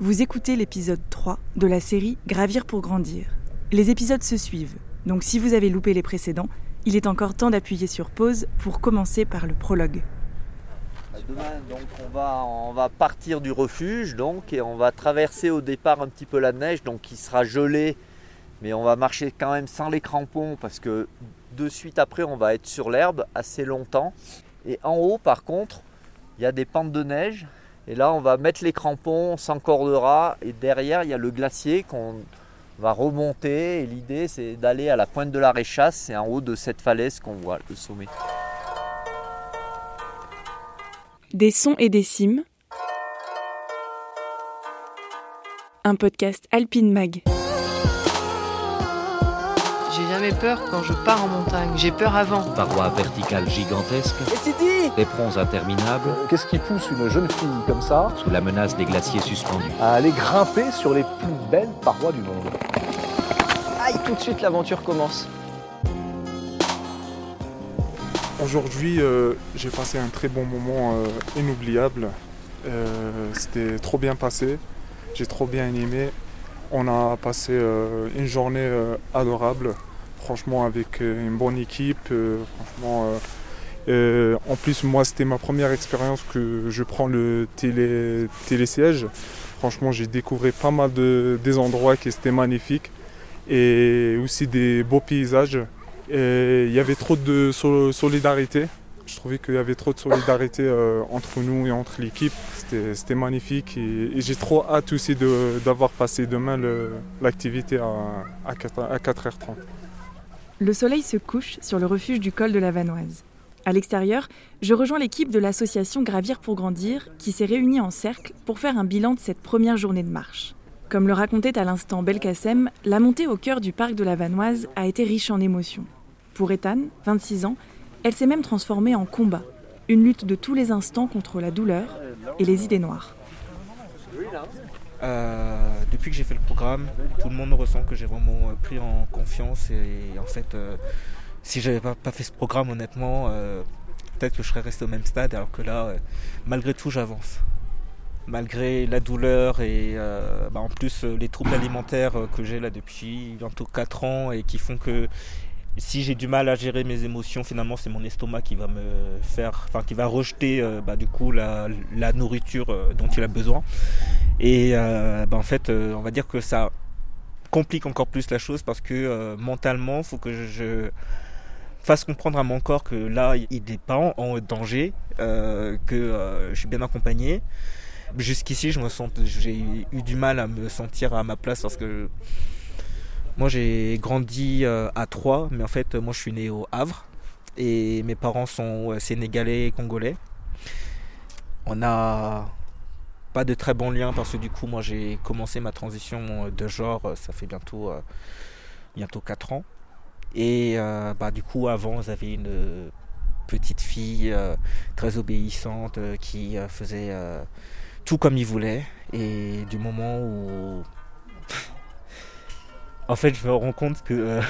Vous écoutez l'épisode 3 de la série Gravir pour grandir. Les épisodes se suivent, donc si vous avez loupé les précédents, il est encore temps d'appuyer sur pause pour commencer par le prologue. Demain, donc, on va, on va partir du refuge donc, et on va traverser au départ un petit peu la neige, donc qui sera gelée, mais on va marcher quand même sans les crampons parce que de suite après on va être sur l'herbe assez longtemps. Et en haut par contre, il y a des pentes de neige. Et là on va mettre les crampons, on s'encordera et derrière il y a le glacier qu'on va remonter. Et l'idée c'est d'aller à la pointe de la Réchasse, c'est en haut de cette falaise qu'on voit le sommet. Des sons et des cimes. Un podcast Alpine Mag. J'ai jamais peur quand je pars en montagne. J'ai peur avant. Parois verticales gigantesques, éperons interminables, Qu'est-ce qui pousse une jeune fille comme ça sous la menace des glaciers suspendus. à aller grimper sur les plus belles parois du monde Aïe, tout de suite l'aventure commence. Aujourd'hui, euh, j'ai passé un très bon moment euh, inoubliable. Euh, C'était trop bien passé. J'ai trop bien aimé. On a passé euh, une journée euh, adorable. Franchement, avec euh, une bonne équipe. franchement, en plus, moi, c'était ma première expérience que je prends le télé, télésiège. Franchement, j'ai découvert pas mal de des endroits qui étaient magnifiques et aussi des beaux paysages. Il y avait trop de so- solidarité. Je trouvais qu'il y avait trop de solidarité euh, entre nous et entre l'équipe. C'était magnifique et, j'ai trop hâte aussi d'avoir passé demain l'activité à, à 4, à 4h30. Le soleil se couche sur le refuge du col de la Vanoise. À l'extérieur, je rejoins l'équipe de l'association Gravir pour grandir qui s'est réunie en cercle pour faire un bilan de cette première journée de marche. Comme le racontait à l'instant Belkacem, la montée au cœur du parc de la Vanoise a été riche en émotions. Pour Ethan, 26 ans, elle s'est même transformée en combat, une lutte de tous les instants contre la douleur et les idées noires. Euh, depuis que j'ai fait le programme, tout le monde ressent que j'ai vraiment euh, pris en confiance et, en fait, euh, si j'avais pas, pas fait ce programme, honnêtement, peut-être que je serais resté au même stade, alors que là, malgré tout, j'avance. Malgré la douleur et bah, en plus les troubles alimentaires que j'ai là depuis bientôt 4 ans et qui font que si j'ai du mal à gérer mes émotions, finalement c'est mon estomac qui va me faire, enfin qui va rejeter euh, bah, du coup la, nourriture euh, dont il a besoin. Et euh, bah, en fait, on va dire que ça complique encore plus la chose parce que mentalement, il faut que je, fasse comprendre à mon corps que là, il n'est pas en, danger, que je suis bien accompagné. Jusqu'ici, je me sens, j'ai eu du mal à me sentir à ma place parce que moi, j'ai grandi euh, à Troyes, mais en fait, moi, je suis né au Havre. Et mes parents sont sénégalais et congolais. On a pas de très bons liens parce que du coup moi j'ai commencé ma transition euh, de genre euh, ça fait bientôt bientôt 4 ans. Et bah du coup avant j'avais une petite fille très obéissante qui faisait tout comme il voulait. Et du moment où en fait je me rends compte que euh,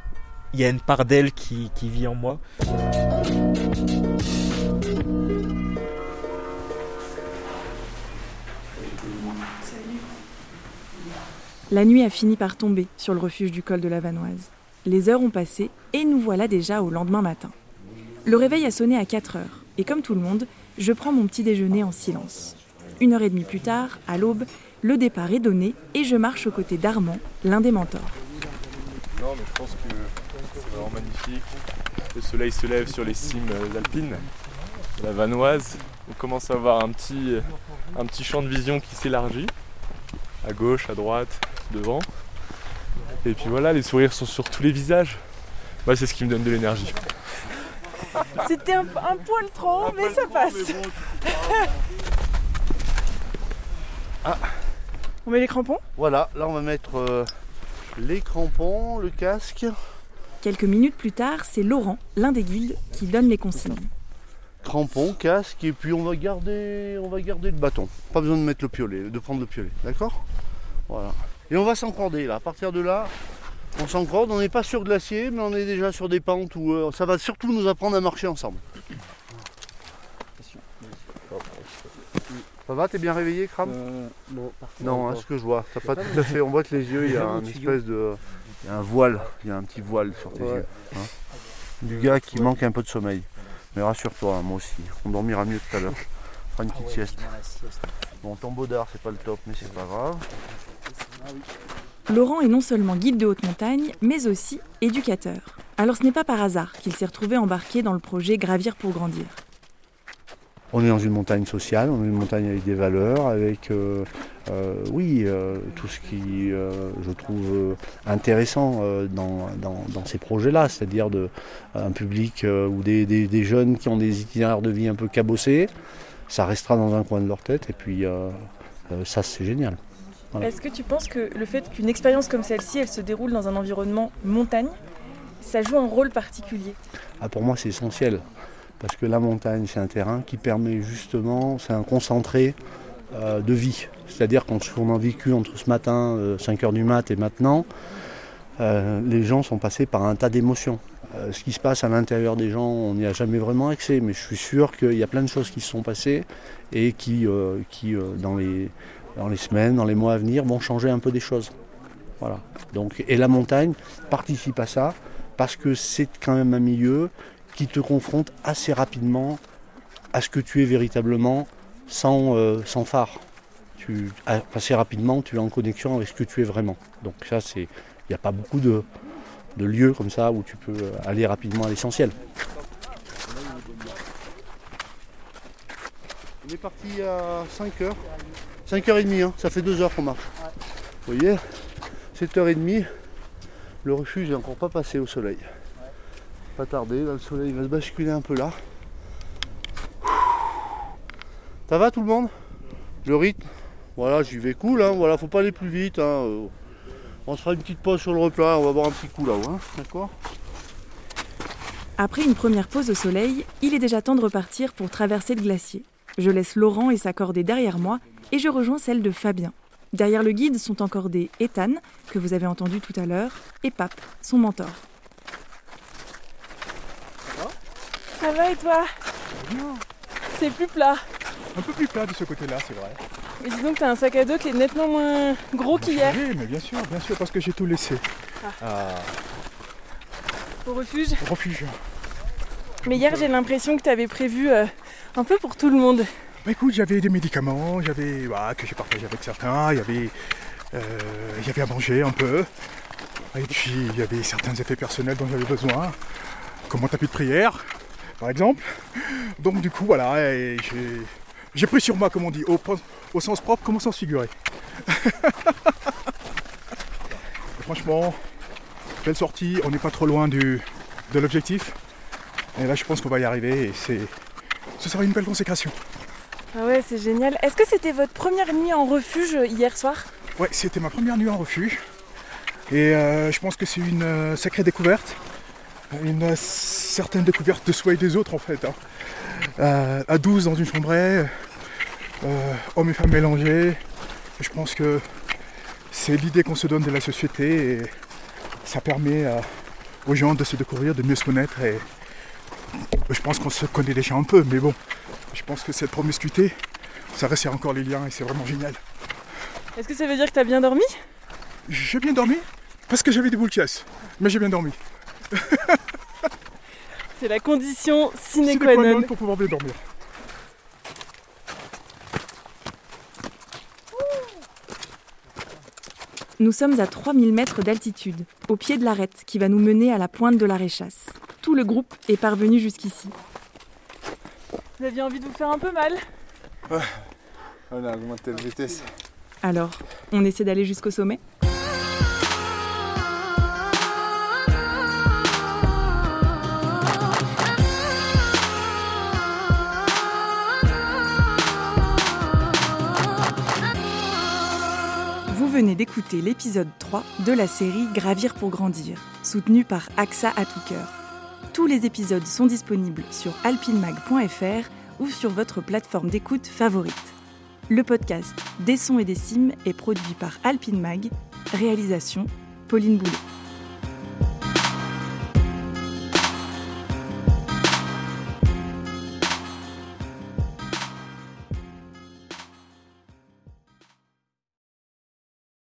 il y a une part d'elle qui, vit en moi La nuit a fini par tomber sur le refuge du col de la Vanoise. Les heures ont passé et nous voilà déjà au lendemain matin. Le réveil a sonné à 4 heures et comme tout le monde, je prends mon petit déjeuner en silence. Une heure et demie plus tard, à l'aube, le départ est donné et je marche aux côtés d'Armand, l'un des mentors. Non, mais je pense que c'est vraiment magnifique. Le soleil se lève sur les cimes euh, alpines, la Vanoise. On commence à avoir un petit, un petit champ de vision qui s'élargit, à gauche, à droite, devant. Et puis voilà, les sourires sont sur tous les visages. Moi, c'est ce qui me donne de l'énergie. C'était un, poil trop, mais ça passe. On met les crampons Voilà, là on va mettre euh, les crampons, le casque. Quelques minutes plus tard, c'est Laurent, l'un des guides, qui donne les consignes. Crampons, casque, et puis on va garder on va garder le bâton. Pas besoin de mettre le piolet, de prendre le piolet, d'accord? Voilà. Et on va s'encorder là. À partir de là, on s'encorde. On n'est pas sur glacier, mais on est déjà sur des pentes où euh, ça va surtout nous apprendre à marcher ensemble. Ça va, t'es bien réveillé, Cram Euh, non, Non, hein, ce que je vois. T'as pas tout à fait. On voit que les yeux, il y a un espèce de. Il y a un voile. Il y a un petit voile sur tes Ouais. yeux. hein. du gars qui manque un peu de sommeil. Mais rassure-toi, hein, moi aussi. On dormira mieux tout à l'heure. On fera une petite sieste. Bon, ton baudard, c'est pas le top, mais c'est pas grave. Laurent est non seulement guide de haute montagne, mais aussi éducateur. Alors ce n'est pas par hasard qu'il s'est retrouvé embarqué dans le projet Gravir pour grandir. On est dans une montagne sociale, on est une montagne avec des valeurs, avec, euh, euh, oui, euh, tout ce qui, je trouve, intéressant dans, dans- dans ces projets-là, c'est-à-dire de, un public ou des, des- des jeunes qui ont des itinéraires de vie un peu cabossés, ça restera dans un coin de leur tête, et puis ça, c'est génial. Voilà. Est-ce que tu penses que le fait qu'une expérience comme celle-ci, elle se déroule dans un environnement montagne, ça joue un rôle particulier? Ah, pour moi, c'est essentiel. Parce que la montagne, c'est un terrain qui permet justement, c'est un concentré euh, de vie. C'est-à-dire quand on a vécu entre ce matin, 5h du mat et maintenant, euh, les gens sont passés par un tas d'émotions. Euh, ce qui se passe à l'intérieur des gens, on n'y a jamais vraiment accès, mais je suis sûr qu'il y a plein de choses qui se sont passées et qui, euh, euh, dans, les, dans les semaines, dans les mois à venir, vont changer un peu des choses. Voilà. Donc, et la montagne participe à ça parce que c'est quand même un milieu qui te confronte assez rapidement à ce que tu es véritablement sans, euh, sans phare. Tu, assez rapidement, tu es en connexion avec ce que tu es vraiment. Donc ça, c'est, il n'y a pas beaucoup de, de lieux comme ça où tu peux euh, aller rapidement à l'essentiel. On est parti à 5h. 5h30, hein. ça fait 2 heures qu'on marche. Vous voyez 7h30, le refuge n'est encore pas passé au soleil. Pas tarder, le soleil va se basculer un peu là. Ça va tout le monde? Le rythme? Voilà, j'y vais cool, hein. voilà, faut pas aller plus vite. hein, euh. On se fera une petite pause sur le repas, on va boire un petit coup là-haut, hein, d'accord? Après une première pause au soleil, il est déjà temps de repartir pour traverser le glacier. Je laisse Laurent et sa cordée derrière moi et je rejoins celle de Fabien. Derrière le guide sont encordés Ethan, que vous avez entendu tout à l'heure, et Pape, son mentor. Ça va et toi C'est plus plat. Un peu plus plat de ce côté-là, c'est vrai. Mais dis donc, t'as un sac à dos qui est nettement moins gros qu'hier. Oui, mais bien sûr, bien sûr, parce que j'ai tout laissé. Ah, Au refuge. refuge. Mais hier, j'ai l'impression que t'avais prévu euh, un peu pour tout le monde. Bah, écoute, j'avais des médicaments, j'avais bah, que j'ai partagé avec certains, il y avait, euh, il y avait à manger un peu, et puis il y avait certains effets personnels dont j'avais besoin, comme mon tapis de prière, par exemple. Donc du coup, voilà, j'ai, pris sur moi, comme on dit, au, au sens propre comme au sens figuré. Franchement, belle sortie, on n'est pas trop loin du, de l'objectif. Et là, je pense qu'on va y arriver et c'est, ce sera une belle consécration. Ah ouais, c'est génial. Est-ce que c'était votre première nuit en refuge euh, hier soir? Ouais, c'était ma première nuit en refuge. Et euh, je pense que c'est une euh, sacrée découverte. Une euh, certaine découverte de soi et des autres en fait. hein. Euh, à 12 dans une chambrée, euh, hommes et femmes mélangés. Je pense que c'est l'idée qu'on se donne de la société et ça permet euh, aux gens de se découvrir, de mieux se connaître. Et je pense qu'on se connaît déjà un peu, mais bon, je pense que cette promiscuité, ça resserre encore les liens et c'est vraiment génial. Est-ce que ça veut dire que t'as bien dormi? J'ai bien dormi parce que j'avais des boules caisses, mais j'ai bien dormi. C'est la condition sine qua non. pour pouvoir bien dormir. Nous sommes à 3000 mètres d'altitude, au pied de l'arête qui va nous mener à la pointe de la Réchasse. Tout le groupe est parvenu jusqu'ici. Vous aviez envie de vous faire un peu mal On a augmenté la vitesse. Alors, on essaie d'aller jusqu'au sommet? Venez d'écouter l'épisode 3 de la série Gravir pour grandir, soutenu par AXA à tout. Tous les épisodes sont disponibles sur alpinmag.fr ou sur votre plateforme d'écoute favorite. Le podcast Des sons et des cimes est produit par Alpine Mag. Réalisation Pauline Boulet.